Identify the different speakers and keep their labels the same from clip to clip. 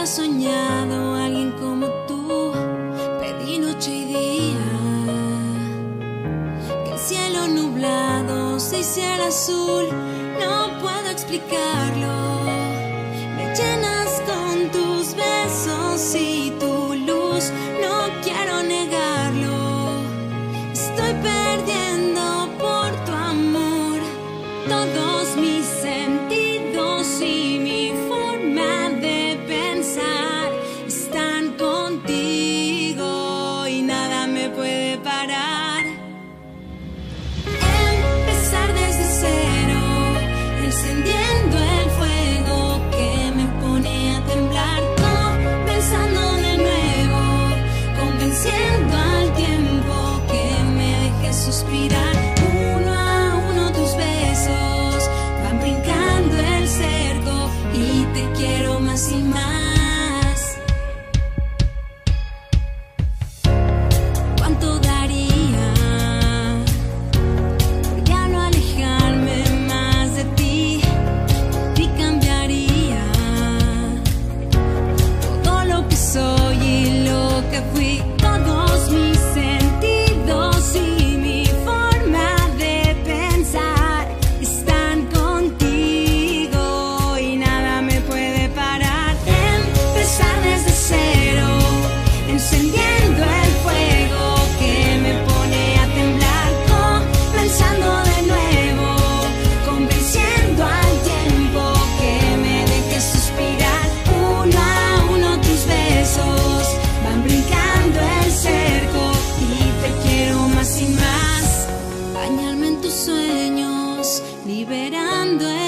Speaker 1: había soñado alguien como tú, pedí noche y día, que el cielo nublado se hiciera azul, no puedo explicarlo, me llenas con tus besos y tu luz, no quiero negarlo. same esperando.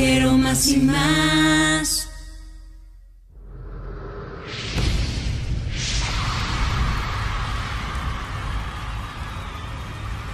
Speaker 1: quiero más y más.